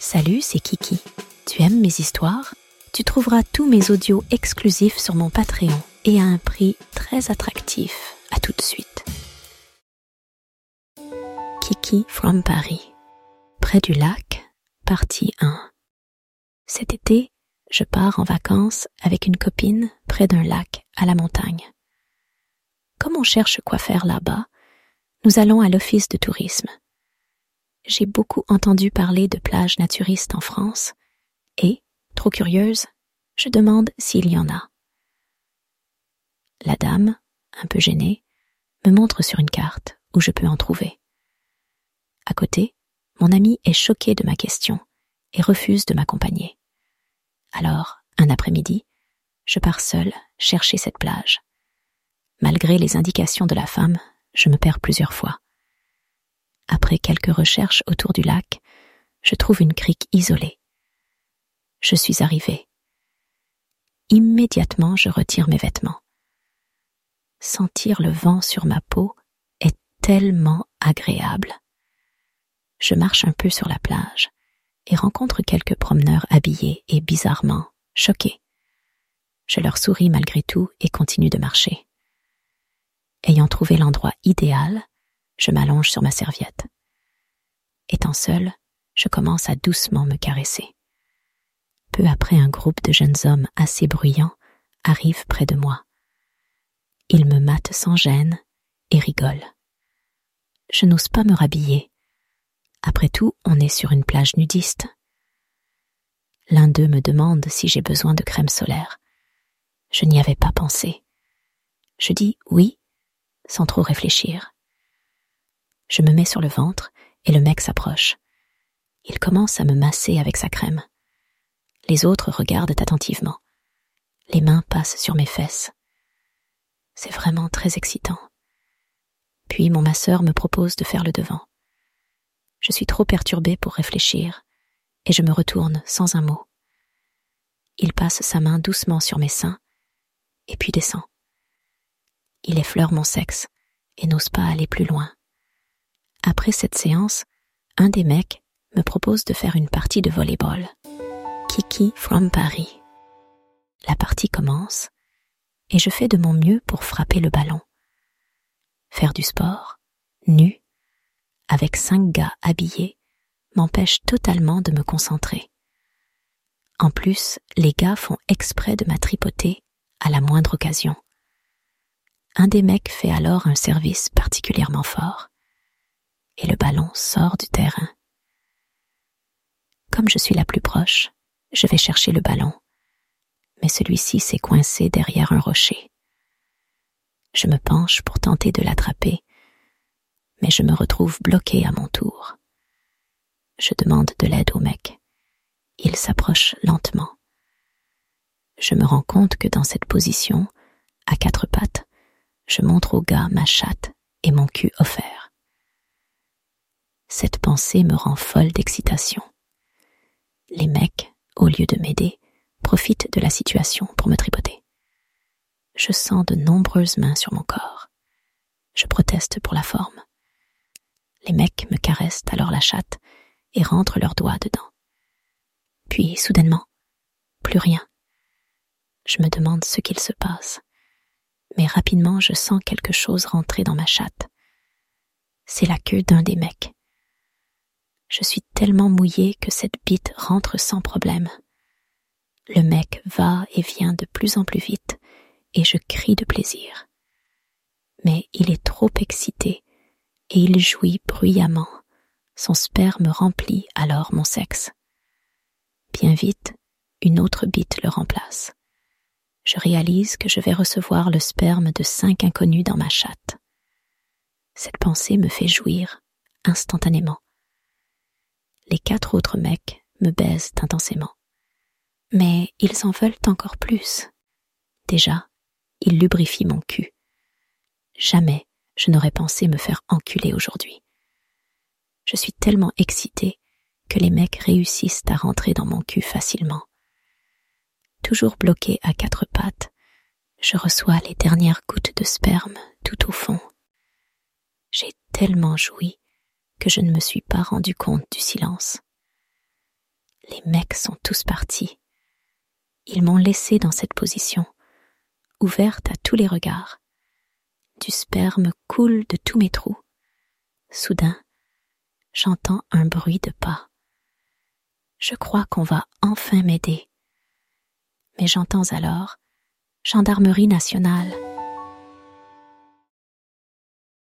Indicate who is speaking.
Speaker 1: Salut, c'est Kiki. Tu aimes mes histoires? Tu trouveras tous mes audios exclusifs sur mon Patreon et à un prix très attractif. À tout de suite. Kiki from Paris. Près du lac, partie 1. Cet été, je pars en vacances avec une copine près d'un lac à la montagne. Comme on cherche quoi faire là-bas, nous allons à l'office de tourisme. J'ai beaucoup entendu parler de plages naturistes en France et, trop curieuse, je demande s'il y en a. La dame, un peu gênée, me montre sur une carte où je peux en trouver. À côté, mon ami est choqué de ma question et refuse de m'accompagner. Alors, un après-midi, je pars seule chercher cette plage. Malgré les indications de la femme, je me perds plusieurs fois. Après quelques recherches autour du lac, je trouve une crique isolée. Je suis arrivée. Immédiatement, je retire mes vêtements. Sentir le vent sur ma peau est tellement agréable. Je marche un peu sur la plage et rencontre quelques promeneurs habillés et bizarrement choqués. Je leur souris malgré tout et continue de marcher. Ayant trouvé l'endroit idéal, je m'allonge sur ma serviette. Étant seule, je commence à doucement me caresser. Peu après, un groupe de jeunes hommes assez bruyants arrive près de moi. Ils me matent sans gêne et rigolent. Je n'ose pas me rhabiller. Après tout, on est sur une plage nudiste. L'un d'eux me demande si j'ai besoin de crème solaire. Je n'y avais pas pensé. Je dis oui, sans trop réfléchir. Je me mets sur le ventre et le mec s'approche. Il commence à me masser avec sa crème. Les autres regardent attentivement. Les mains passent sur mes fesses. C'est vraiment très excitant. Puis mon masseur me propose de faire le devant. Je suis trop perturbée pour réfléchir, et je me retourne sans un mot. Il passe sa main doucement sur mes seins, et puis descend. Il effleure mon sexe, et n'ose pas aller plus loin. Après cette séance, un des mecs me propose de faire une partie de volleyball. Kiki from Paris. La partie commence et je fais de mon mieux pour frapper le ballon. Faire du sport, nu, avec cinq gars habillés, m'empêche totalement de me concentrer. En plus, les gars font exprès de m'attripoter à la moindre occasion. Un des mecs fait alors un service particulièrement fort et le ballon sort du terrain. Comme je suis la plus proche, je vais chercher le ballon, mais celui-ci s'est coincé derrière un rocher. Je me penche pour tenter de l'attraper, mais je me retrouve bloqué à mon tour. Je demande de l'aide au mec. Il s'approche lentement. Je me rends compte que dans cette position, à quatre pattes, je montre au gars ma chatte et mon cul offert. Cette pensée me rend folle d'excitation. Les mecs, au lieu de m'aider, profitent de la situation pour me tripoter. Je sens de nombreuses mains sur mon corps. Je proteste pour la forme. Les mecs me caressent alors la chatte et rentrent leurs doigts dedans. Puis, soudainement, plus rien. Je me demande ce qu'il se passe. Mais rapidement, je sens quelque chose rentrer dans ma chatte. C'est la queue d'un des mecs. Je suis tellement mouillée que cette bite rentre sans problème. Le mec va et vient de plus en plus vite, et je crie de plaisir. Mais il est trop excité, et il jouit bruyamment. Son sperme remplit alors mon sexe. Bien vite, une autre bite le remplace. Je réalise que je vais recevoir le sperme de cinq inconnus dans ma chatte. Cette pensée me fait jouir instantanément les quatre autres mecs me baisent intensément. Mais ils en veulent encore plus. Déjà, ils lubrifient mon cul. Jamais je n'aurais pensé me faire enculer aujourd'hui. Je suis tellement excitée que les mecs réussissent à rentrer dans mon cul facilement. Toujours bloqué à quatre pattes, je reçois les dernières gouttes de sperme tout au fond. J'ai tellement joui que je ne me suis pas rendu compte du silence. Les mecs sont tous partis. Ils m'ont laissé dans cette position, ouverte à tous les regards. Du sperme coule de tous mes trous. Soudain, j'entends un bruit de pas. Je crois qu'on va enfin m'aider. Mais j'entends alors Gendarmerie nationale